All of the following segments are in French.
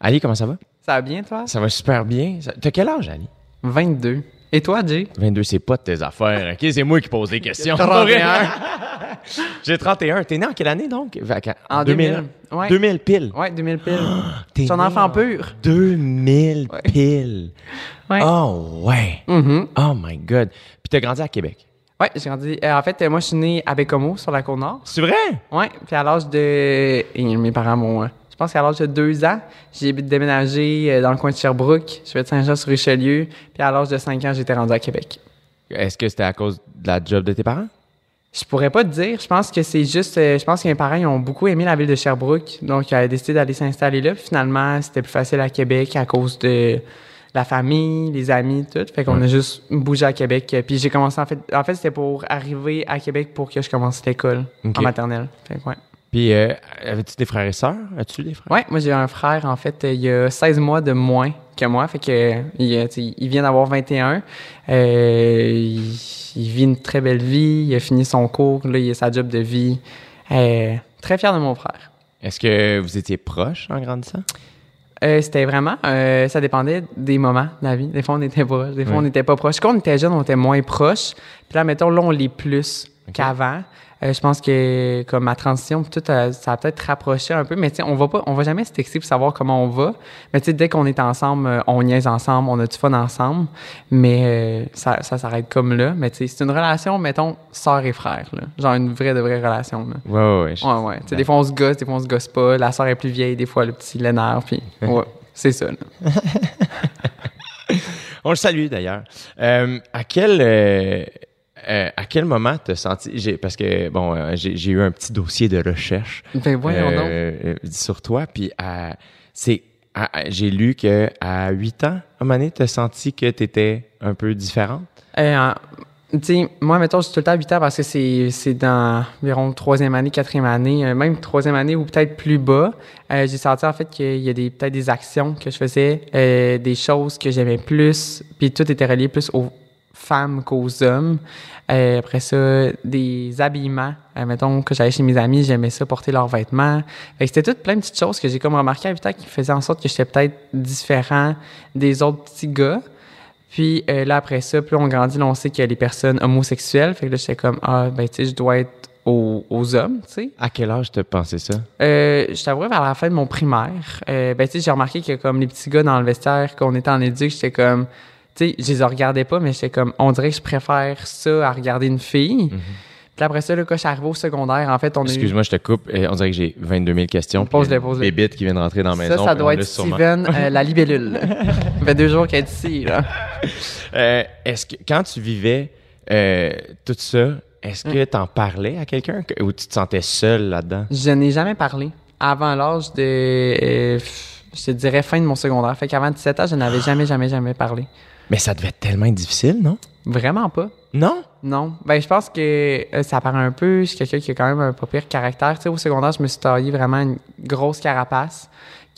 Ali, comment ça va? Ça va bien, toi? Ça va super bien. Ça- T'as quel âge, Ali? 22. Et toi, Jay? 22, c'est pas de tes affaires. OK, c'est moi qui pose des questions. 31. J'ai 31. T'es né en quelle année, donc? En 2000. Ouais. 2000 pile. Ouais, 2000 piles. T'es né enfant en pur. 2000 Ouais. pile. Ouais. Oh, ouais. Mhm. Oh, my God. Puis t'as grandi à Québec? Ouais, j'ai grandi. euh, en fait, moi, je suis né à Bécomo, sur la Côte-Nord. C'est vrai? Ouais, puis à l'âge de. et mes parents m'ont. Je pense qu'à l'âge de deux ans, j'ai déménagé euh, dans le coin de Sherbrooke. Je vais de Saint-Jean-sur-Richelieu. Puis à l'âge de cinq ans, j'étais rendu à Québec. Est-ce que c'était à cause de la job de tes parents? Je pourrais pas te dire. Je pense que c'est juste. euh, je pense que mes parents ils ont beaucoup aimé la ville de Sherbrooke. Donc, ils avaient décidé d'aller s'installer là. Puis finalement, c'était plus facile à Québec à cause de la famille, les amis, tout. Fait qu'on Ouais. a juste bougé à Québec. Puis j'ai commencé, en fait, en fait c'était pour arriver à Québec pour que je commence l'école en maternelle. Fait que, ouais. Puis, euh, avais-tu des frères et sœurs? As-tu des frères? Ouais, moi j'ai un frère, en fait, il a 16 mois de moins que moi. Fait que il, euh, il vient d'avoir 21. Euh, il, il vit une très belle vie. Il a fini son cours. Là, il a sa job de vie. Euh, très fier de mon frère. Est-ce que vous étiez proches en grandissant? Euh, c'était vraiment, euh, ça dépendait des moments de la vie. Des fois, on était proches, des fois, on n'était pas proches. Quand on était jeune, on était moins proches. Puis là, mettons, là, on l'est plus qu'avant. Euh, je pense que comme ma transition, tout, euh, ça a peut-être rapproché un peu. Mais tu sais, on va pas, on va jamais se texter pour savoir comment on va. Mais tu sais, dès qu'on est ensemble, euh, on niaise ensemble, on a du fun ensemble. Mais euh, ça, ça s'arrête comme là. Mais tu sais, c'est une relation, mettons, sœur et frère. Là. Genre une vraie de vraie relation. Là. Ouais, ouais, ouais. je- Ouais, ouais. Tu sais, des fois, on se gosse, des fois, on se gosse pas. La soeur est plus vieille, des fois, le petit l'énerve, puis ouais, c'est ça, là. On le salue d'ailleurs. Euh, à quel euh, à quel moment t'as senti j'ai parce que bon euh, j'ai j'ai eu un petit dossier de recherche Ben, euh, euh, sur toi puis à- c'est j'ai lu que à 8 ans à un moment donné t'as senti que t'étais un peu différente? En- tu sais, moi, mettons, je suis tout le temps 8 ans parce que c'est, c'est dans environ troisième année, quatrième année, même troisième année ou peut-être plus bas. j'ai senti en fait qu'il y a des, peut-être des actions que je faisais, des choses que j'aimais plus, puis tout était relié plus aux femmes qu'aux hommes. Euh, après ça, des habillements. Euh, mettons que j'allais chez mes amis, j'aimais ça, porter leurs vêtements. C'était toutes plein de petites choses que j'ai comme remarqué à 8 ans qui faisaient en sorte que j'étais peut-être différent des autres petits gars. Puis euh, là, après ça, plus on grandit, là, on sait qu'il y a les personnes homosexuelles. Fait que là, j'étais comme, ah, ben, tu sais, je dois être aux, aux hommes, tu sais. À quel âge t'as pensé ça? Euh, je t'avouerais vers la fin de mon primaire, euh, ben, tu sais, j'ai remarqué que comme les petits gars dans le vestiaire, qu'on était en éduc, j'étais comme, tu sais, je les regardais pas, mais j'étais comme, on dirait que je préfère ça à regarder une fille. Puis là, après ça, là, quand je suis arrivé au secondaire, en fait, on eu... Excuse-moi, je te coupe. On dirait que j'ai 22 000 questions. puis Pose-les, une pose-les. Bébite qui vient de rentrer dans la maison. Ça, ça puis doit être Steven, euh, la libellule. ça fait deux jours qu'elle est ici, là. Euh, est-ce que quand tu vivais euh, tout ça, est-ce Mm. que t'en parlais à quelqu'un que- ou tu te sentais seul là-dedans? Je n'ai jamais parlé. Avant l'âge de, euh, je te dirais, fin de mon secondaire. Fait qu'avant 17 ans, je n'avais jamais, jamais, jamais parlé. Mais ça devait être tellement difficile, non? Vraiment pas. Non? Non. Ben, je pense que euh, ça paraît un peu. Je suis quelqu'un qui a quand même un pas pire caractère. Tu sais, au secondaire, je me suis taillé vraiment une grosse carapace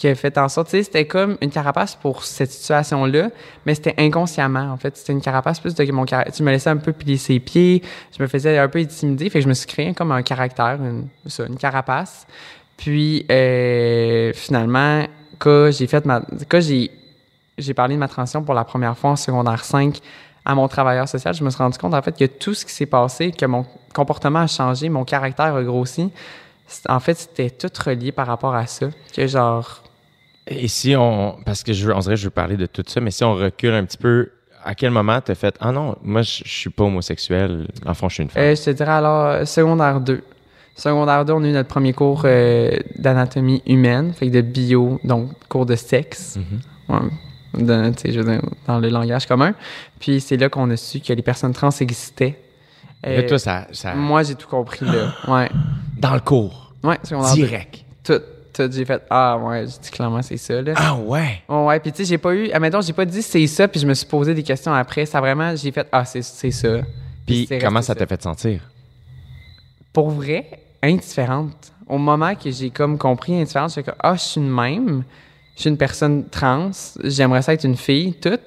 qui a fait en sorte, tu sais, c'était comme une carapace pour cette situation-là, mais c'était inconsciemment, en fait. C'était une carapace plus de mon caractère. Tu me laissais un peu plier ses pieds, je me faisais un peu intimider, fait que je me suis créé comme un caractère, une, ça, une carapace. Puis, euh, finalement, quand j'ai fait ma, quand j'ai, j'ai parlé de ma transition pour la première fois en secondaire 5 à mon travailleur social, je me suis rendu compte, en fait, que tout ce qui s'est passé, que mon comportement a changé, mon caractère a grossi, en fait, c'était tout relié par rapport à ça. Que genre, Et si on. Parce que je veux, on dirait que je veux parler de tout ça, mais si on recule un petit peu, à quel moment t'as fait Ah non, moi je, je suis pas homosexuel, en fond je suis une femme? Euh, je te dirais alors secondaire 2. Secondaire 2, on a eu notre premier cours euh, d'anatomie humaine, fait que de bio, donc cours de sexe. Mhm. Ouais, je dire, dans le langage commun. Puis c'est là qu'on a su que les personnes trans existaient. Euh, toi, ça. ça moi, j'ai tout compris là. Ouais. dans le cours. Ouais, secondaire 2. Direct. Tout, tout, j'ai fait Ah ouais, j'ai dit clairement c'est ça là. Ah ouais. Ouais, ouais, puis tu sais, j'ai pas eu, admettons, j'ai pas dit c'est ça, puis je me suis posé des questions après. Ça vraiment, j'ai fait ah c'est c'est ça. Puis comment ça t'a fait sentir? pour vrai, indifférente. Au moment que j'ai comme compris indifférente, j'ai comme ah, je suis une même, je suis une personne trans, j'aimerais ça être une fille, tout.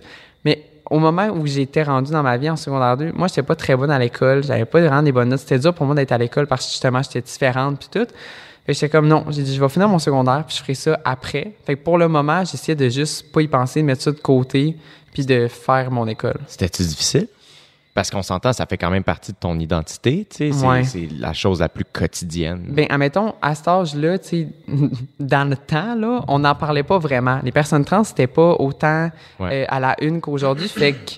Mais au moment où j'étais rendue dans ma vie en secondaire 2, moi, j'étais pas très bonne à l'école. J'avais pas vraiment des bonnes notes. C'était dur pour moi d'être à l'école parce que justement, j'étais différente puis tout. Fait j'étais comme non, j'ai dit je vais finir mon secondaire puis je ferai ça après. Fait que pour le moment, j'essayais de juste pas y penser, de mettre ça de côté puis de faire mon école. C'était-tu difficile? Parce qu'on s'entend, ça fait quand même partie de ton identité, tu sais, c'est, Ouais. c'est la chose la plus quotidienne. Ben, admettons, à cet âge-là, tu sais, dans le temps, là, on n'en parlait pas vraiment. Les personnes trans, c'était pas autant Ouais. euh, à la une qu'aujourd'hui. fait que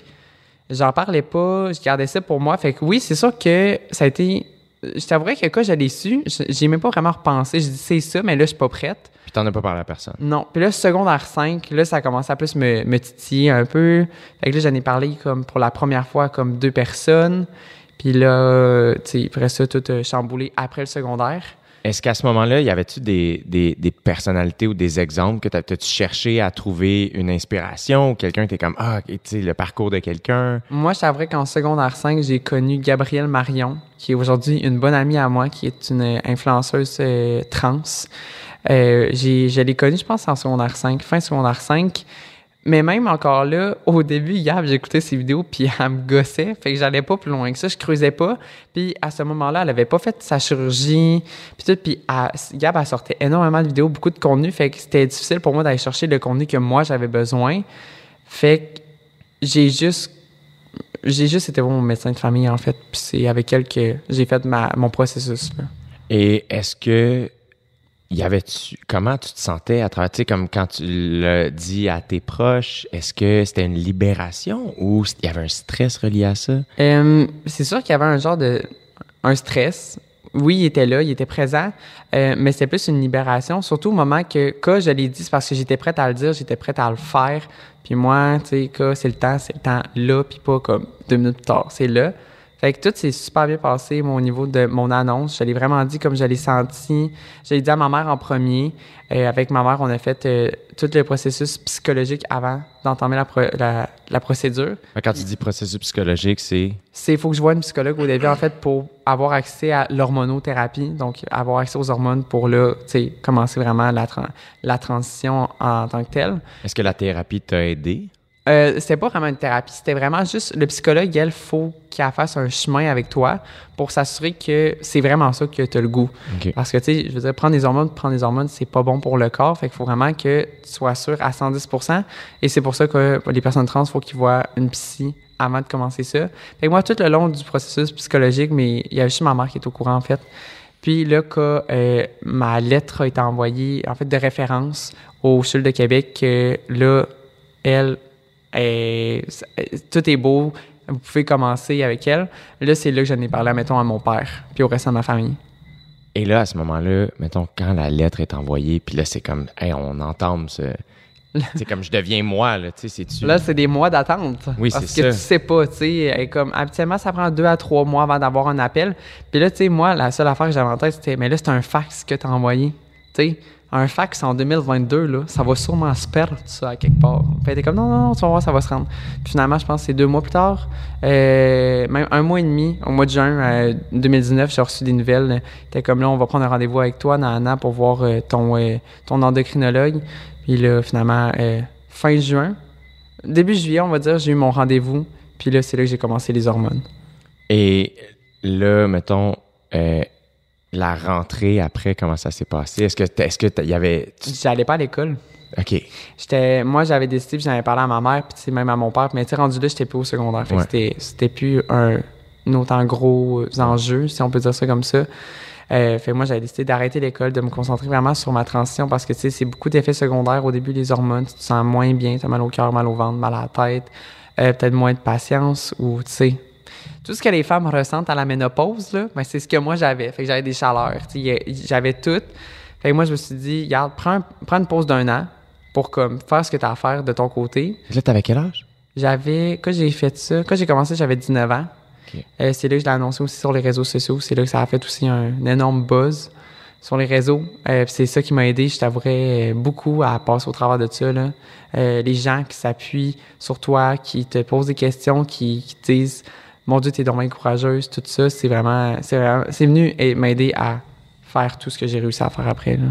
j'en parlais pas, je gardais ça pour moi. Fait que oui, c'est sûr que ça a été. Je t'avouerais que quand je l'ai su, j'ai même pas vraiment repensé. Je dis c'est ça, mais là, je suis pas prête. Puis t'en as pas parlé à personne. Non. Puis là, secondaire 5, là, ça a commencé à plus me, me titiller un peu. Fait que là, j'en ai parlé comme pour la première fois comme deux personnes. Puis là, euh, tu sais, après ça, tout a chamboulé après le secondaire. Est-ce qu'à ce moment-là, y avait-tu des, des, personnalités ou des exemples que t'as- t'as-tu cherché à trouver une inspiration ou quelqu'un t'es comme ah tu sais le parcours de quelqu'un? Moi, je t'avouerais qu'en secondaire 5, j'ai connu Gabrielle Marion, qui est aujourd'hui une bonne amie à moi, qui est une influenceuse euh, trans. Euh, j'ai, je l'ai connue, je pense, en secondaire 5, fin secondaire 5. Mais même encore là, au début, Gab, j'écoutais ses vidéos, puis elle me gossait. Fait que j'allais pas plus loin que ça, je creusais pas. Puis à ce moment-là, elle avait pas fait sa chirurgie, puis tout. Puis Gab, elle sortait énormément de vidéos, beaucoup de contenu. Fait que c'était difficile pour moi d'aller chercher le contenu que moi, j'avais besoin. Fait que j'ai juste j'ai juste été voir mon médecin de famille en fait puis c'est avec elle que j'ai fait ma, mon processus là. Et est-ce que y avait-tu comment tu te sentais à travers tu sais comme quand tu le dis à tes proches, est-ce que c'était une libération ou il y avait un stress relié à ça? Euh, c'est sûr qu'il y avait un genre de un stress oui, il était là, il était présent, euh, mais c'était plus une libération, surtout au moment que, quand je l'ai dit, c'est parce que j'étais prête à le dire, j'étais prête à le faire. Puis moi, tu sais, c'est le temps, c'est le temps là, puis pas comme deux minutes plus tard, c'est là. Fait que tout s'est super bien passé, au niveau de mon annonce. Je l'ai vraiment dit comme je l'ai senti. Je l'ai dit à ma mère en premier. Euh, avec ma mère, on a fait euh, tout le processus psychologique avant d'entamer la, la, la procédure. Quand tu dis processus psychologique, c'est? C'est il faut que je voie une psychologue au début en fait pour avoir accès à l'hormonothérapie, donc avoir accès aux hormones pour là, tu sais, commencer vraiment la, la transition en tant que telle. est-ce que la thérapie t'a aidé? Euh, c'était pas vraiment une thérapie, c'était vraiment juste le psychologue, elle, faut qu'elle fasse un chemin avec toi pour s'assurer que c'est vraiment ça que tu as le goût. Parce que, tu sais, je veux dire, prendre des hormones, prendre des hormones, c'est pas bon pour le corps. Fait qu'il faut vraiment que tu sois sûr à 110% Et c'est pour ça que les personnes trans, il faut qu'ils voient une psy avant de commencer ça. Fait que moi, tout le long du processus psychologique, mais il y a juste ma mère qui est au courant, en fait. Puis là, quand euh, ma lettre a été envoyée, en fait, de référence au CHUL de Québec, que là, elle, est- tout est beau, vous pouvez commencer avec elle. Là, c'est là que j'en ai parlé, mettons, à mon père, puis au reste de ma famille. Et là, à ce moment-là, mettons, quand la lettre est envoyée, puis là, c'est comme, hey, on entame ce. c'est comme, je deviens moi, là, tu sais, c'est-tu? Là, c'est des mois d'attente. Oui, Parce c'est que ça. tu sais pas, tu sais. euh, Comme, habituellement, ça prend deux à trois mois avant d'avoir un appel. Puis là, tu sais, moi, la seule affaire que j'avais en tête, c'était, mais là, c'est un fax que t'as envoyé. Tu sais, un fax en 2022, là, ça va sûrement se perdre, ça, à quelque part. Puis t'es comme, non, non, non, tu vas voir, ça va se rendre. Puis finalement, je pense que c'est deux mois plus tard, euh, même un mois et demi, au mois de juin euh, 2019, j'ai reçu des nouvelles. T'es comme, là, on va prendre un rendez-vous avec toi, Nana, pour voir euh, ton, euh, ton endocrinologue. Puis là, finalement, euh, fin juin, début juillet, on va dire, j'ai eu mon rendez-vous. Puis là, c'est là que j'ai commencé les hormones. Et là, mettons, euh, la rentrée après, comment ça s'est passé? Est-ce que est-ce que y avait. tu- J'allais pas à l'école. OK. J'étais, moi, j'avais décidé, puis j'en avais parlé à ma mère, puis même à mon père. Mais tu sais, rendu là, j'étais plus au secondaire. Fait que Ouais. c'était, c'était plus un, un autant gros enjeu, si on peut dire ça comme ça. Euh, fait que moi, j'avais décidé d'arrêter l'école, de me concentrer vraiment sur ma transition parce que, tu sais, c'est beaucoup d'effets secondaires. Au début, les hormones, tu te sens moins bien, t'as mal au cœur, mal au ventre, mal à la tête, euh, peut-être moins de patience ou, tu sais, tout ce que les femmes ressentent à la ménopause, là, ben, c'est ce que moi j'avais. Fait que j'avais des chaleurs, j'avais tout. Fait que moi, je me suis dit, regarde, prends, prends une pause d'un an pour comme faire ce que tu as à faire de ton côté. Là, t'avais quel âge? J'avais, quand j'ai fait ça, quand j'ai commencé, j'avais 19 ans. Euh, c'est là que je l'ai annoncé aussi sur les réseaux sociaux. C'est là que ça a fait aussi un, énorme buzz sur les réseaux. Euh, c'est ça qui m'a aidé, je t'avouerais, euh, beaucoup à passer au travers de ça. Là. Euh, les gens qui s'appuient sur toi, qui te posent des questions, qui, qui te disent Mon Dieu, t'es donc bien courageuse, tout ça, c'est vraiment, c'est vraiment, c'est venu m'aider à faire tout ce que j'ai réussi à faire après. Là.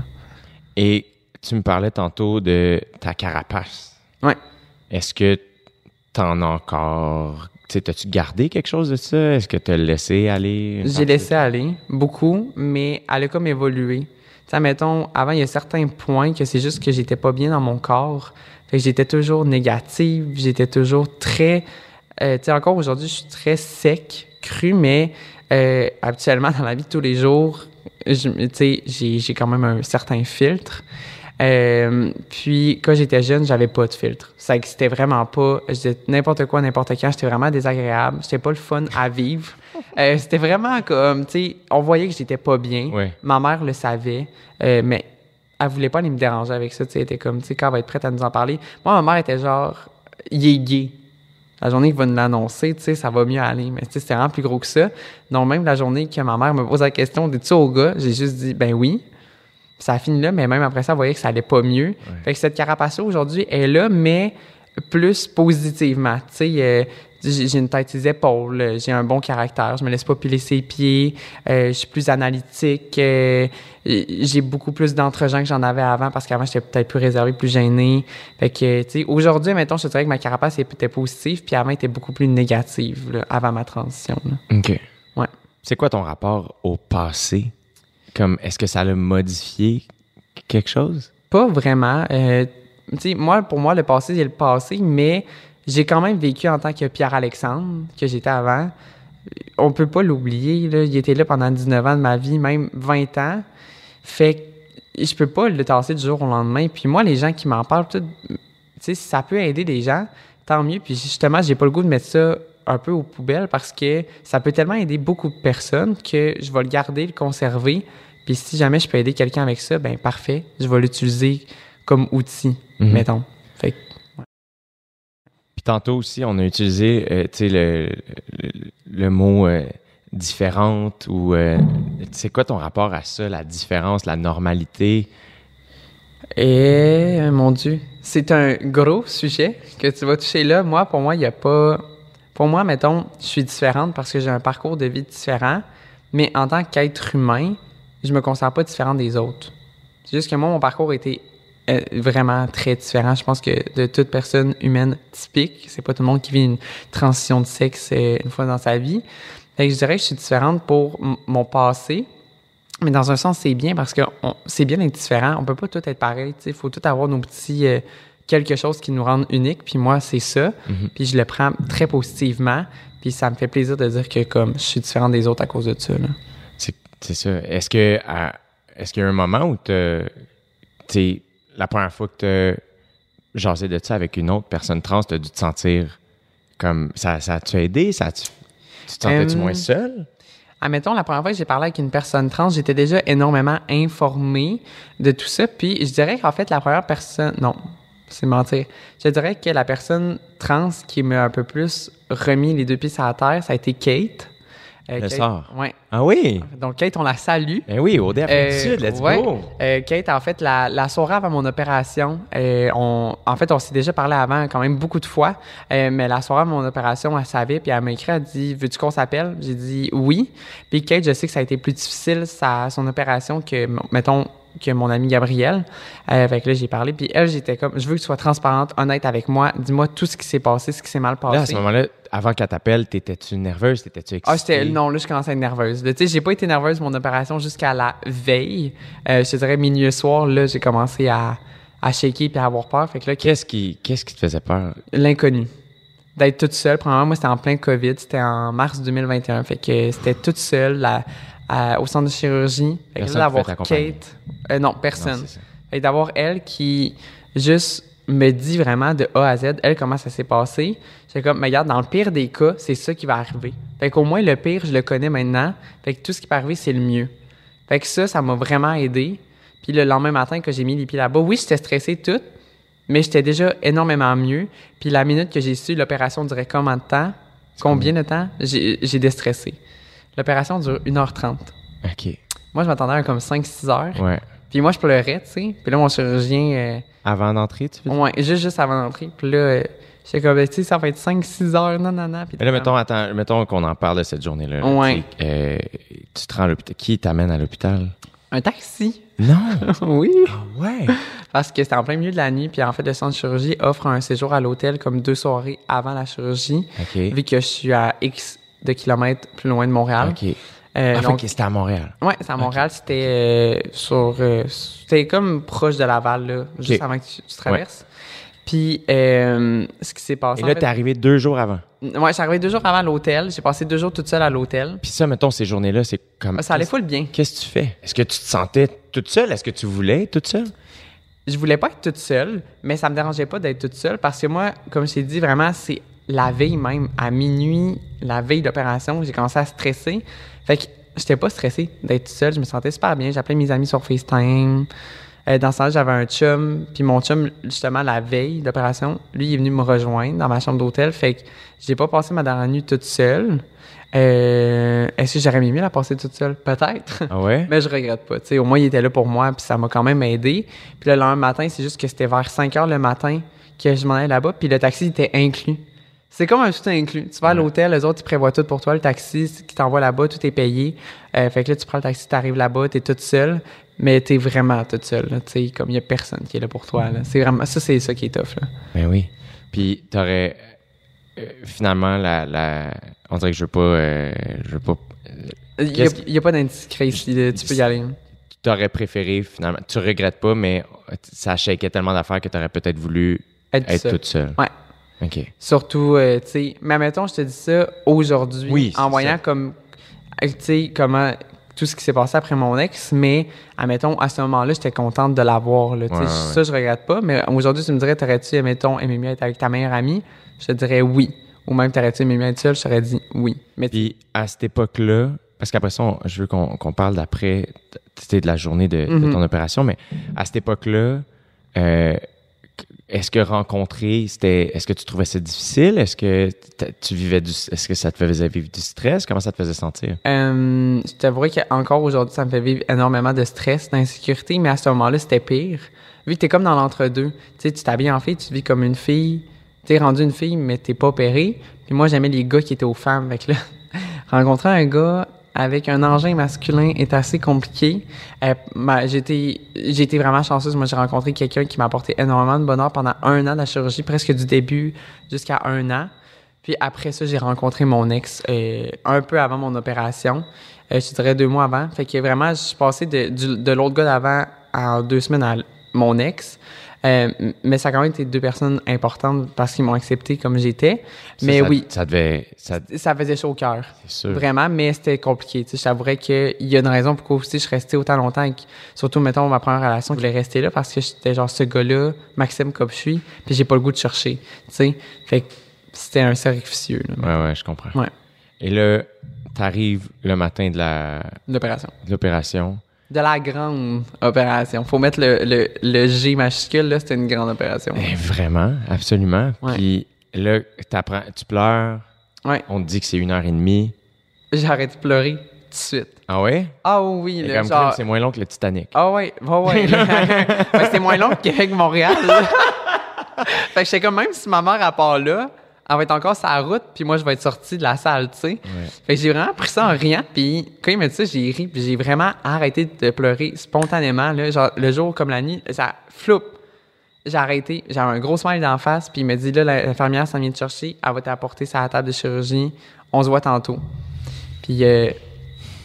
Et tu me parlais tantôt de ta carapace. Ouais. Est-ce que t'en as encore. Tu sais, t'as-tu gardé quelque chose de ça? Est-ce que t'as laissé aller? J'ai laissé aller beaucoup, mais elle a comme évolué. Tu sais, mettons, avant, il y a certains points que c'est juste que j'étais pas bien dans mon corps. Fait que j'étais toujours négative, j'étais toujours très... euh, tu sais, encore aujourd'hui, je suis très sec, cru, mais euh, habituellement, dans la vie de tous les jours, tu sais, j'ai j'ai quand même un certain filtre. Euh, puis quand j'étais jeune, j'avais pas de filtre. Ça existait vraiment pas. Je disais n'importe quoi, n'importe quand. J'étais vraiment désagréable. J'étais pas le fun à vivre. Euh, c'était vraiment comme, tu sais, on voyait que j'étais pas bien. Ouais. Ma mère le savait, euh, mais elle voulait pas aller me déranger avec ça. Tu sais, était comme, tu sais, quand elle va être prête à nous en parler. Moi, ma mère était genre, il est gay. La journée qu'il va nous l'annoncer, tu sais, ça va mieux aller. Mais tu sais, c'était vraiment plus gros que ça. Donc, même la journée que ma mère me pose la question, dis-tu au gars? J'ai juste dit, ben oui. Ça a fini là, mais même après ça, elle voyait que ça allait pas mieux. Fait que cette carapace-là, aujourd'hui, est là, mais plus positivement. Tu sais, euh, j'ai une tête ses épaules, euh, j'ai un bon caractère, je me laisse pas piler ses pieds, euh, je suis plus analytique, euh, j'ai beaucoup plus d'entre-gens que j'en avais avant parce qu'avant, j'étais peut-être plus réservé, plus gêné. Fait que, tu sais, aujourd'hui, mettons, je te dirais que ma carapace était positive, puis avant, elle était beaucoup plus négative, là, avant ma transition. là. OK. Ouais. C'est quoi ton rapport au passé? Comme, est-ce que ça l'a modifié quelque chose? Pas vraiment. Euh, tu sais, moi, pour moi, le passé, c'est le passé, mais j'ai quand même vécu en tant que Pierre-Alexandre, que j'étais avant. On peut pas l'oublier, là. Il était là pendant 19 ans de ma vie, même 20 ans. Fait que je peux pas le tasser du jour au lendemain. Puis moi, les gens qui m'en parlent, tu sais, si ça peut aider des gens, tant mieux. Puis justement, j'ai pas le goût de mettre ça un peu aux poubelles parce que ça peut tellement aider beaucoup de personnes que je vais le garder, le conserver. Puis si jamais je peux aider quelqu'un avec ça, ben parfait, je vais l'utiliser comme outil, Mhm. mettons. Fait que, tantôt aussi, on a utilisé, euh, le, le, mot euh, différente ou euh, c'est quoi ton rapport à ça, la différence, la normalité? Euh, mon Dieu, c'est un gros sujet que tu vas toucher là. Moi, pour moi, il n'y a pas. Pour moi, mettons, je suis différente parce que j'ai un parcours de vie différent, mais en tant qu'être humain, je me considère pas différente des autres. C'est juste que moi, mon parcours était vraiment très différent. Je pense que de toute personne humaine typique, c'est pas tout le monde qui vit une transition de sexe euh, une fois dans sa vie. Fait que je dirais que je suis différente pour mon passé, mais dans un sens, c'est bien parce que c'est bien d'être différent. On peut pas tout être pareil. Il faut tout avoir nos petits euh, quelque chose qui nous rende uniques. Puis moi, c'est ça. Puis je le prends très positivement. Puis ça me fait plaisir de dire que comme je suis différente des autres à cause de ça. C'est ça. Est-ce que est-ce qu'il y a un moment où tu la première fois que tu jasé de ça avec une autre personne trans, tu as dû te sentir comme ça ça t'a aidé, ça tu tu te sentais-tu Euh, moins seul Admettons, la première fois que j'ai parlé avec une personne trans, j'étais déjà énormément informée de tout ça. Puis je dirais qu'en fait, la première personne... Non, c'est mentir. Je dirais que la personne trans qui m'a un peu plus remis les deux pieds sur la terre, ça a été Kate. Euh, Le Kate- sort. Ouais. Ah oui? Donc Kate, on la salue. Ben oui, au Euh, Sud, let's ouais. go. Euh, Kate, en fait, la, la soirée avant mon opération, euh, on, en fait, on s'est déjà parlé avant quand même beaucoup de fois, euh, mais la soirée avant mon opération, elle savait, puis elle m'a écrit, elle dit « Veux-tu qu'on s'appelle? » J'ai dit « Oui. » Puis Kate, je sais que ça a été plus difficile, sa, son opération, que, mettons, que mon ami Gabriel. Euh, fait que là, j'ai parlé, puis elle, j'étais comme « Je veux que tu sois transparente, honnête avec moi, dis-moi tout ce qui s'est passé, ce qui s'est mal passé. » Là, à ce moment-là, avant qu'elle t'appelle, t'étais-tu nerveuse, t'étais-tu excitée Ah, j'étais, non, là, je commençais à être nerveuse. Tu sais, j'ai pas été nerveuse mon opération jusqu'à la veille. Euh, je te dirais milieu soir, là, j'ai commencé à, à shaker puis à avoir peur. Fait que là, Qu'est-ce qui qu'est-ce qui te faisait peur? L'inconnu. D'être toute seule. Premièrement, moi, c'était en plein COVID. C'était en mars 2021. Fait que c'était toute seule à- au centre de chirurgie. Fait que d'avoir. Kate. euh, non, Non, personne. ça. Fait d'avoir elle qui juste me dit vraiment de A à Z, elle, comment ça s'est passé. J'ai comme, mais regarde, dans le pire des cas, c'est ça qui va arriver. Fait qu'au moins, le pire, je le connais maintenant. Fait que tout ce qui peut arriver, c'est le mieux. Fait que ça, ça m'a vraiment aidé. Puis le lendemain matin, que j'ai mis les pieds là-bas, oui, j'étais stressée toute, mais j'étais déjà énormément mieux. Puis la minute que j'ai su l'opération durait combien de temps, combien de temps, j'ai déstressé. L'opération dure 1h30. OK. Moi, je m'attendais à comme 5-6 heures. Ouais. Puis moi, je pleurais, tu sais. Puis là, mon chirurgien... euh, Avant d'entrer, tu veux dire? Ouais, juste, juste avant d'entrer. Puis là, euh, j'étais comme, tu sais, ça va être 5-6 heures, non, non, non. Puis là, mettons, attends, mettons qu'on en parle de cette journée-là. là. Ouais. Euh, tu te rends à l'hôpital. Qui t'amène à l'hôpital? Un taxi. Non! oui. Ah ouais! Parce que c'était en plein milieu de la nuit, puis en fait, le centre de chirurgie offre un séjour à l'hôtel comme deux soirées avant la chirurgie, OK. vu que je suis à X de kilomètres plus loin de Montréal. OK. Euh, Ah, donc, c'était à Montréal. ouais, c'est à Montréal, c'était euh, sur, euh, c'était comme proche de Laval là, juste avant que tu, tu traverses. Puis ce qui s'est passé. Et là, t'es arrivé deux jours avant. Ouais, j'étais arrivée deux jours avant à l'hôtel. J'ai passé deux jours toute seule à l'hôtel. Puis ça, mettons, ces journées-là, c'est comme... Ça allait full bien. Qu'est-ce que tu fais? Est-ce que tu te sentais toute seule? Est-ce que tu voulais être toute seule? Je voulais pas être toute seule, mais ça me dérangeait pas d'être toute seule parce que moi, comme je t'ai dit, vraiment, c'est la veille même, à minuit, la veille d'opération, j'ai commencé à stresser. Fait que j'étais pas stressée d'être seule, je me sentais super bien. J'appelais mes amis sur FaceTime. Euh, dans ce temps j'avais un chum, puis mon chum, justement, la veille d'opération, lui, il est venu me rejoindre dans ma chambre d'hôtel. Fait que j'ai pas passé ma dernière nuit toute seule. Euh, Est-ce que j'aurais mieux la passer toute seule? Peut-être. Ah ouais? Mais je regrette pas. Tu sais, au moins, il était là pour moi, puis ça m'a quand même aidé. Puis le lendemain matin, c'est juste que c'était vers 5 heures le matin que je m'en allais là-bas, puis le taxi était inclus. C'est comme un tout inclus. Tu vas à l'hôtel, les autres, ils prévoient tout pour toi. Le taxi qui t'envoie là-bas, tout est payé. Euh, fait que là, tu prends le taxi, tu arrives là-bas, tu es toute seule, mais tu es vraiment toute seule. Tu sais, comme il y a personne qui est là pour toi. là. C'est vraiment, ça, c'est ça qui est tough. Là. Ben oui. Puis t'aurais... euh, finalement, la, la... On dirait que je veux pas... euh, je veux pas... Il n'y a, qui- pas d'indiscret ici. Tu peux y aller. T'aurais préféré, finalement... Tu regrettes pas, mais ça shakeait tellement d'affaires que t'aurais peut-être voulu Être, être seule. toute seule. Ouais. Surtout, euh, tu sais, mais admettons, je te dis ça aujourd'hui, Oui, en voyant ça. comme, euh, tu sais, comment, tout ce qui s'est passé après mon ex, mais, admettons, à ce moment-là, j'étais contente de l'avoir, Ouais, ouais, ça, je regrette pas, mais aujourd'hui, tu me dirais, t'aurais-tu, admettons, aimé mieux être avec ta meilleure amie? Je te dirais oui. Ou même, t'aurais-tu aimé mieux être seule? Je t'aurais dit oui. Mais Puis à cette époque-là, parce qu'après ça, on- je veux qu'on parle d'après, tu sais, de la journée de, de Mhm. ton opération, mais à cette époque-là, euh, est-ce que rencontrer, c'était, est-ce que tu trouvais ça difficile? Est-ce que tu vivais du, est-ce que ça te faisait vivre du stress? Comment ça te faisait sentir? Euh, je t'avouerais qu'encore aujourd'hui, ça me fait vivre énormément de stress, d'insécurité, mais à ce moment-là, c'était pire. Vu que t'es comme dans l'entre-deux. Tu sais, tu t'habilles en fille, tu vis comme une fille. T'es rendu une fille, mais t'es pas opérée. Puis moi, j'aimais les gars qui étaient aux femmes. Là, rencontrer un gars avec un engin masculin est assez compliqué. Euh, ma- été vraiment chanceuse. Moi, j'ai rencontré quelqu'un qui m'a apporté énormément de bonheur pendant un an de la chirurgie, presque du début jusqu'à un an. Puis après ça, j'ai rencontré mon ex euh, un peu avant mon opération. Euh, je dirais deux mois avant. Fait que vraiment, je suis passé de, du- de l'autre gars d'avant en deux semaines à mon ex. Euh, mais ça a quand même été deux personnes importantes parce qu'ils m'ont accepté comme j'étais. Mais ça- oui, Ça devait, ça, ça faisait chaud au cœur. c'est sûr. Vraiment, mais c'était compliqué. Tu sais, je t'avouerais qu'il y a une raison pourquoi aussi je suis restée autant longtemps. avec- surtout, mettons, ma première relation, je voulais rester là parce que j'étais genre ce gars-là, Maxime comme je suis, puis j'ai pas le goût de chercher. Tu sais, fait que c'était un cercle vicieux, là, Ouais, ouais, je comprends. Ouais. Et là, t'arrives le matin de la, l'opération. de l'opération. De la grande opération. Faut mettre le, le, le G majuscule, là, c'était une grande opération. Eh, vraiment, absolument. Ouais. Puis là, t'apprends, tu pleures, Ouais, on te dit que c'est une heure et demie. j'ai arrêté de pleurer tout de suite. Ah ouais? Ah oui, là, comme genre... c'est moins long que le Titanic. Ah ouais, ouais, ouais. ouais c'est moins long que Québec-Montréal. fait que j'étais comme, même si ma mère, à part là, elle va être encore sur la route, puis moi, je vais être sorti de la salle, tu sais. Ouais. Fait que j'ai vraiment pris ça en riant, puis quand il m'a dit ça, j'ai ri, puis j'ai vraiment arrêté de pleurer spontanément, là. Genre, le jour comme la nuit, ça floupe. J'ai arrêté, j'avais un gros smile d'en face, puis il m'a dit, là, l'infirmière s'en vient te chercher, elle va t'apporter ça à la table de chirurgie, on se voit tantôt. Puis, euh,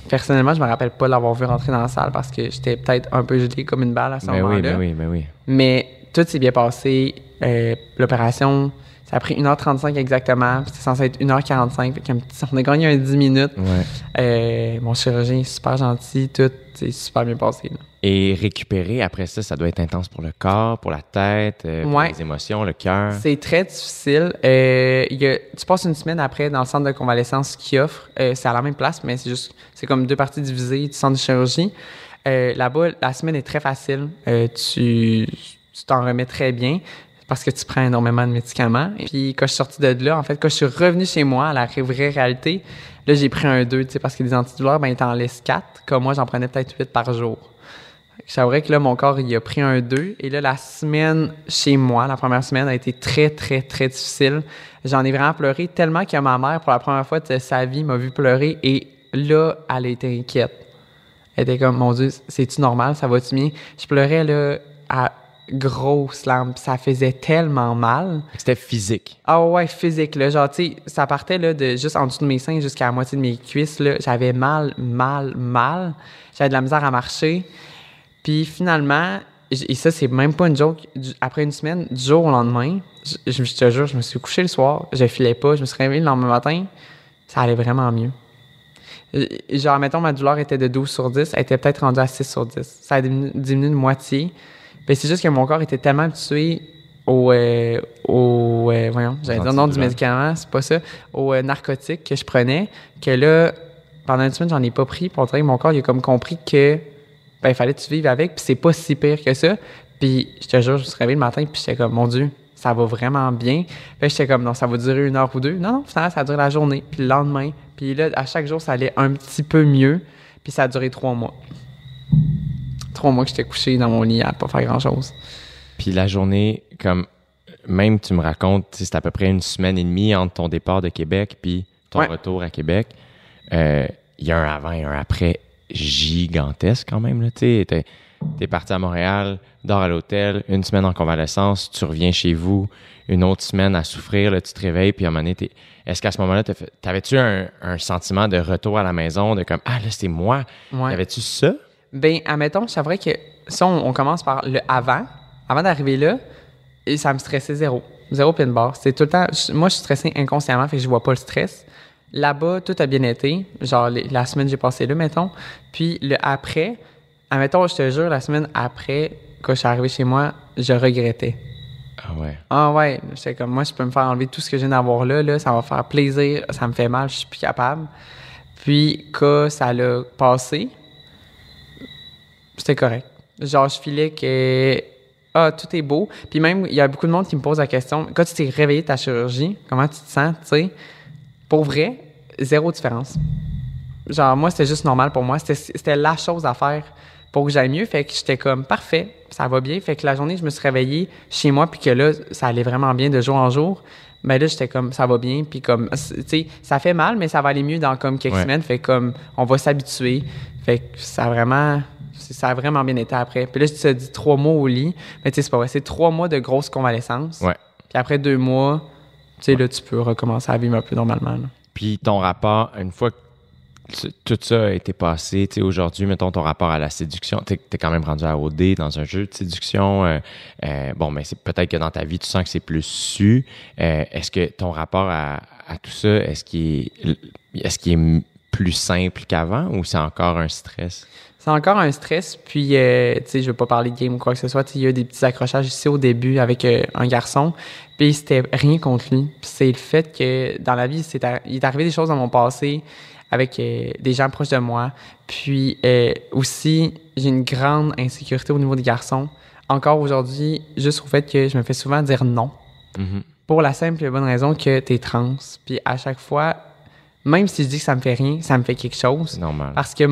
personnellement, je me rappelle pas l'avoir vu rentrer dans la salle parce que j'étais peut-être un peu gelé comme une balle à ce Ben moment-là. oui, ben oui, ben oui. Mais tout s'est bien passé. Euh, L'opération, ça a pris 1h35 exactement. puis C'était censé être 1h45. Fait on a gagné un 10 minutes. Ouais. Euh, mon chirurgien est super gentil. Tout s'est super bien passé. là. Et récupérer après ça, ça doit être intense pour le corps, pour la tête, euh, pour les émotions, le cœur. C'est très difficile. Euh, il y a- tu passes une semaine après dans le centre de convalescence qui offre. C'est à la même place, mais c'est juste, c'est comme deux parties divisées du centre de chirurgie. Là-bas, la semaine est très facile. Tu t'en remets très bien parce que tu prends énormément de médicaments. Et puis quand je suis sortie de là, en fait, quand je suis revenu chez moi à la vraie réalité, là j'ai pris un 2, tu sais, parce que les antidouleurs, ben ils t'en laissent 4. Comme moi, j'en prenais peut-être 8 par jour. J'avouerais que là, mon corps, il a pris un 2. Et là, la semaine chez moi, la première semaine, a été très, très, très difficile. J'en ai vraiment pleuré tellement que ma mère, pour la première fois de sa vie, m'a vu pleurer. Et là, elle été inquiète. Elle était comme, mon Dieu, c'est-tu normal? Ça va-tu bien? Je pleurais, là, à grosses larmes. Ça faisait tellement mal. C'était physique. Ah ouais, physique, là. Genre, tu sais, ça partait, là, de juste en dessous de mes seins jusqu'à la moitié de mes cuisses, là. J'avais mal, mal, mal. J'avais de la misère à marcher. Puis finalement, et ça, c'est même pas une joke. Après une semaine, du jour au lendemain, je, je, te jure, je me suis couché le soir, je filais pas, je me suis réveillé le lendemain matin, ça allait vraiment mieux. Genre, mettons, ma douleur était de 12 sur 10, elle était peut-être rendue à 6 sur 10. Ça a diminué, de moitié. Mais c'est juste que mon corps était tellement habitué au, euh, au euh, voyons, j'allais dire non du médicament, c'est pas ça, au euh, narcotique que je prenais, que là, pendant une semaine, j'en ai pas pris. Pour que mon corps, il a comme compris que ben, il fallait que tu vives avec, puis c'est pas si pire que ça. Puis, je te jure, je me suis réveillé le matin, puis j'étais comme, mon Dieu, ça va vraiment bien. Puis j'étais comme, non, ça va durer une heure ou deux. Non, non, finalement, ça a duré la journée, puis le lendemain. Puis là, à chaque jour, ça allait un petit peu mieux, puis ça a duré trois mois. Trois mois que j'étais couché dans mon lit à pas faire grand-chose. Puis la journée, comme, même tu me racontes, c'est à peu près une semaine et demie entre ton départ de Québec puis ton retour à Québec. Euh, il y a un avant et un après gigantesque quand même. Tu es, es parti à Montréal, dors à l'hôtel, une semaine en convalescence, tu reviens chez vous, une autre semaine à souffrir, là, tu te réveilles, puis à un moment donné, est-ce qu'à ce, moment-là, t'avais-tu un, un, sentiment de retour à la maison, de comme, ah là, c'est moi? Ouais. Avais-tu ça? Ben, admettons, c'est vrai que si on, commence par le avant, avant d'arriver là, et ça me stressait zéro. Zéro pin bar. C'est tout le temps, moi, je suis stressé inconsciemment, fait que je vois pas le stress. Là-bas, tout a bien été. Genre, la semaine j'ai passé là, mettons. Puis le après, admettons, je te jure, la semaine après, quand je suis arrivé chez moi, je regrettais. Ah ouais. Ah ouais. C'est comme, moi, je peux me faire enlever tout ce que j'ai d'avoir là, là. Ça va faire plaisir. Ça me fait mal. Je suis plus capable. Puis, quand ça l'a passé, c'était correct. Genre, je filais que ah, tout est beau. Puis même, il y a beaucoup de monde qui me pose la question, quand tu t'es réveillé de ta chirurgie, comment tu te sens, tu sais? Pour vrai, zéro différence. Genre, moi, c'était juste normal pour moi. C'était la chose à faire pour que j'aille mieux. Fait que j'étais comme, parfait, ça va bien. Fait que la journée, je me suis réveillée chez moi, puis que là, ça allait vraiment bien de jour en jour. Mais ben là, j'étais comme, ça va bien. Puis comme, tu sais, ça fait mal, mais ça va aller mieux dans comme quelques semaines. Fait comme, on va s'habituer. Fait que ça a vraiment, ça a vraiment bien été après. Puis là, je te dis trois mois au lit. Mais tu sais, c'est pas vrai. C'est trois mois de grosse convalescence. Ouais. Puis après deux mois, tu sais, là, tu peux recommencer à vivre un peu normalement. Puis ton rapport, une fois que tout ça a été passé, tu sais, aujourd'hui, mettons ton rapport à la séduction, tu es, quand même rendu à OD dans un jeu de séduction. Euh, euh, bon, mais c'est peut-être que dans ta vie, tu sens que c'est plus su. Euh, est-ce que ton rapport à, tout ça, est-ce qu'il est, est-ce qu'il est plus simple qu'avant ou c'est encore un stress? C'est encore un stress. Puis, euh, tu sais, je veux pas parler de game ou quoi que ce soit. Il y a eu des petits accrochages ici au début avec euh, un garçon. Puis, c'était rien contre lui. c'est le fait que dans la vie, c'est il est arrivé des choses dans mon passé avec euh, des gens proches de moi. Puis, aussi, j'ai une grande insécurité au niveau des garçons. Encore aujourd'hui, juste au fait que je me fais souvent dire non. Mm-hmm. Pour la simple et bonne raison que tu es trans. Puis, à chaque fois, même si je dis que ça me fait rien, ça me fait quelque chose. Normal. Parce que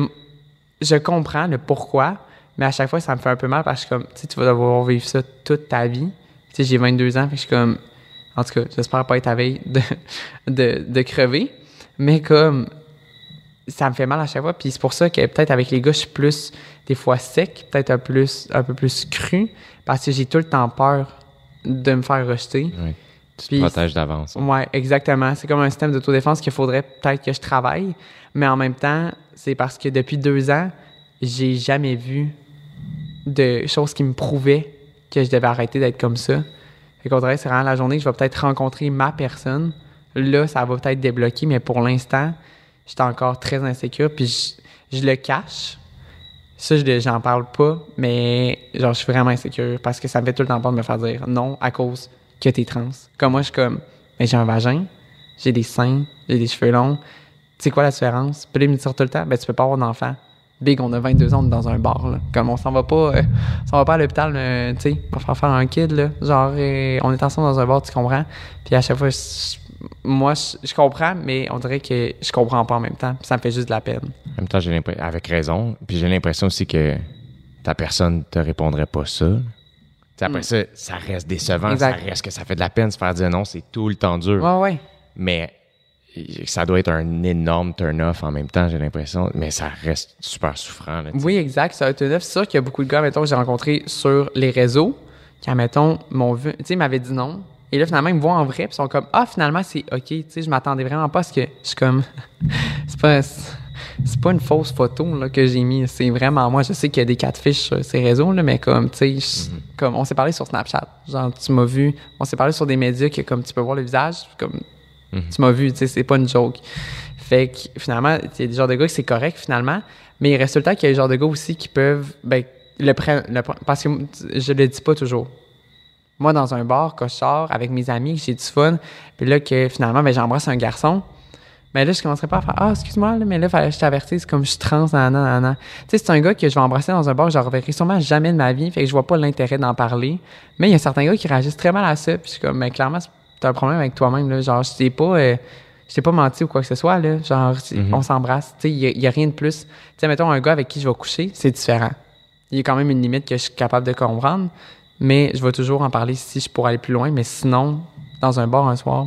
je comprends le pourquoi, mais à chaque fois, ça me fait un peu mal parce que comme, tu vas devoir vivre ça toute ta vie. Tu sais, j'ai 22 ans, fait que je suis comme, en tout cas, j'espère pas être à veille de, de, de crever, mais comme, ça me fait mal à chaque fois. Puis c'est pour ça que peut-être avec les gars, je suis plus, des fois sec, peut-être un, plus, un peu plus cru, parce que j'ai tout le temps peur de me faire rejeter. Oui. Tu te protèges d'avance. Oui, exactement. C'est comme un système d'autodéfense qu'il faudrait peut-être que je travaille, mais en même temps, c'est parce que depuis deux ans, j'ai jamais vu de choses qui me prouvaient que je devais arrêter d'être comme ça. Fait qu'au c'est vraiment la journée que je vais peut-être rencontrer ma personne. Là, ça va peut-être débloquer, mais pour l'instant, j'étais encore très insécure, puis je, le cache. Ça, je j'en parle pas, mais genre, je suis vraiment insécure parce que ça me fait tout le temps peur de me faire dire non à cause que t'es trans. Comme moi, je suis comme, mais j'ai un vagin, j'ai des seins, j'ai des cheveux longs, c'est quoi la différence? Puis là, me dire tout le temps, ben, tu peux pas avoir d'enfant. Big, on a 22 ans, on est dans un bar, là. Comme on s'en va pas, euh, on va pas à l'hôpital, euh, tu sais, pour faire faire un kid, là. Genre, euh, on est ensemble dans un bar, tu comprends? Puis à chaque fois, moi, je, comprends, mais on dirait que je comprends pas en même temps. ça me fait juste de la peine. En même temps, j'ai l'impression, avec raison. Puis j'ai l'impression aussi que ta personne te répondrait pas ça. T'sais, après mm. ça, ça reste décevant, ça reste que ça fait de la peine de se faire dire non, c'est tout le temps dur. Ouais, ouais. Mais ça doit être un énorme turn-off en même temps, j'ai l'impression, mais ça reste super souffrant. Là. Oui, exact. A été neuf. C'est sûr qu'il y a beaucoup de gars, mettons, que j'ai rencontrés sur les réseaux, qui, mettons, m'ont vu, tu sais, m'avaient dit non. Et là, finalement, ils me voient en vrai, puis ils sont comme, ah, finalement, c'est OK. Tu sais, je m'attendais vraiment pas à ce que je suis comme, c'est pas, c'est pas une fausse photo là, que j'ai mis. C'est vraiment moi. Je sais qu'il y a des catfish sur ces réseaux, là, mais comme, tu sais, comme, on s'est parlé sur Snapchat. Genre, tu m'as vu. On s'est parlé sur des médias que, comme, tu peux voir le visage, comme, tu m'as vu, tu sais, c'est pas une joke. Fait que finalement, il y a des genres de gars que c'est correct finalement, mais il reste le temps qu'il y a des genres de gars aussi qui peuvent, ben, le le parce que je le dis pas toujours. Moi, dans un bar, quand je sors avec mes amis, que j'ai du fun, puis là, que finalement, ben, j'embrasse un garçon, mais là, je commencerai pas à faire Ah, excuse-moi, là, mais là, fallait que je t'avertisse, comme je suis trans, nan, nan, nan. Tu sais, c'est un gars que je vais embrasser dans un bar je ne reverrai sûrement jamais de ma vie, fait que je vois pas l'intérêt d'en parler. Mais il y a certains gars qui réagissent très mal à ça, puis je suis comme, mais clairement, t'as un problème avec toi-même, là. Genre, je t'ai pas, euh, je t'ai pas menti ou quoi que ce soit, là. Genre, c'est- on s'embrasse. Tu sais, il y, a- il y a rien de plus. Tu sais, mettons, un gars avec qui je vais coucher, c'est différent. Il y a quand même une limite que je suis capable de comprendre, mais je vais toujours en parler si je pourrais aller plus loin, mais sinon, dans un bar un soir,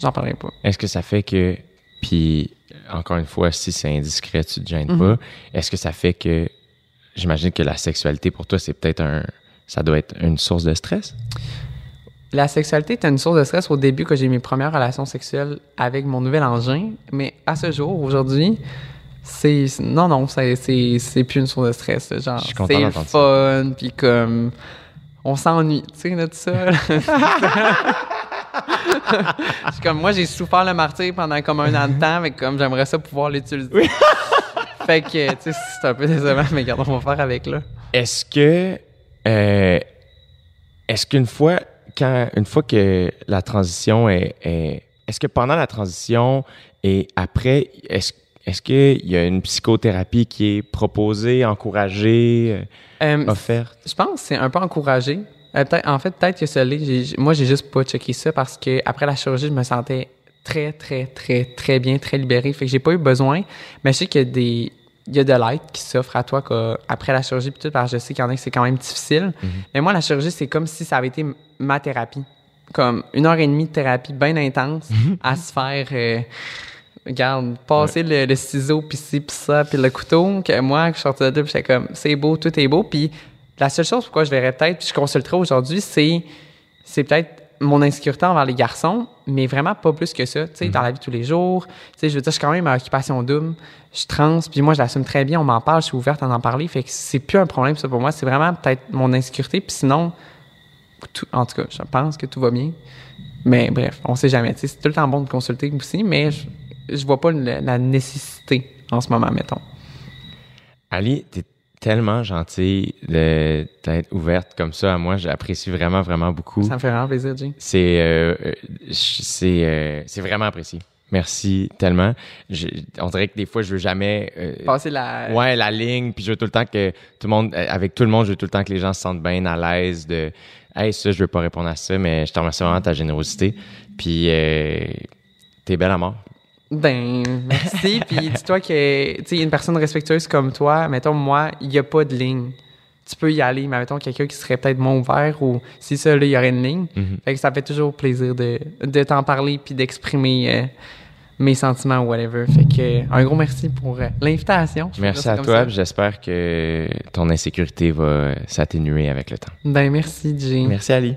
j'en parlerai pas. Est-ce que ça fait que, puis encore une fois, si c'est indiscret, tu te gênes Mhm. pas, est-ce que ça fait que, j'imagine que la sexualité pour toi, c'est peut-être un, ça doit être une source de stress? La sexualité était une source de stress au début que j'ai mes premières relations sexuelles avec mon nouvel engin, mais à ce jour, aujourd'hui, c'est non non, c'est plus une source de stress. là. Genre c'est fun, puis comme on s'ennuie, tu sais, de tout ça. suis comme moi, j'ai souffert le martyr pendant comme un an de temps, mais comme j'aimerais ça pouvoir l'utiliser. fait que tu sais, c'est un peu décevant, mais regarde, on va faire avec là. Est-ce que, euh, est-ce qu'une fois, quand, une fois que la transition est, est- est-ce que pendant la transition et après, est-ce, est-ce qu'il y a une psychothérapie qui est proposée, encouragée, Euh, offerte? Je pense que c'est un peu encouragé. Euh, en fait, peut-être que ça l'est. Moi, j'ai juste pas checké ça parce que après la chirurgie, je me sentais très, très, très, très bien, très libéré. Fait que j'ai pas eu besoin. Mais je sais qu'il y a des, il y a de l'aide qui s'offre à toi que- après la chirurgie puis tout, parce que je sais qu'il y en a que c'est quand même difficile. Mais moi, la chirurgie, c'est comme si ça avait été ma thérapie. Comme une heure et demie de thérapie bien intense à se faire. euh, Regarde, passer le, le ciseau, puis ci, puis ça, puis le couteau, que moi, je sortais de là, j'étais comme, c'est beau, tout est beau. Puis la seule chose pourquoi je verrais peut-être, puis je consulterais aujourd'hui, c'est, c'est peut-être mon insécurité envers les garçons, mais vraiment pas plus que ça. Tu sais, dans la vie de tous les jours, tu sais, je veux dire, je suis quand même à occupation double, je suis trans, puis moi, je l'assume très bien, on m'en parle, je suis ouverte à en parler, fait que c'est plus un problème, ça, pour moi. C'est vraiment peut-être mon insécurité, puis sinon, tout- en tout cas, je pense que tout va bien. Mais bref, on sait jamais. Tu sais, C'est tout le temps bon de consulter aussi, mais je, je vois pas le- la nécessité en ce moment, mettons. Ali, t'es tellement gentille de- d'être ouverte comme ça à moi. J'apprécie vraiment, vraiment beaucoup. Ça me fait vraiment plaisir, Jay. C'est euh, euh, c'est euh, c'est vraiment apprécié. Merci tellement. Je- on dirait que des fois, je veux jamais. euh, Passer la. Ouais, la ligne, puis je veux tout le temps que tout le monde, euh, avec tout le monde, je veux tout le temps que les gens se sentent bien à l'aise de, hey, ça, je veux pas répondre à ça, mais je te remercie vraiment de ta générosité. Puis, euh, t'es belle à mort. Ben, merci. Puis dis-toi que, tu sais, une personne respectueuse comme toi, mettons, moi, il n'y a pas de ligne. Tu peux y aller, mais mettons, quelqu'un qui serait peut-être moins ouvert ou si ça, là, il y aurait une ligne. Fait que ça fait toujours plaisir de, de t'en parler puis d'exprimer euh, mes sentiments ou whatever. Fait que, un gros merci pour euh, l'invitation. Merci à toi, j'espère que ton insécurité va s'atténuer avec le temps. Ben, merci, Jay. Merci, Ali.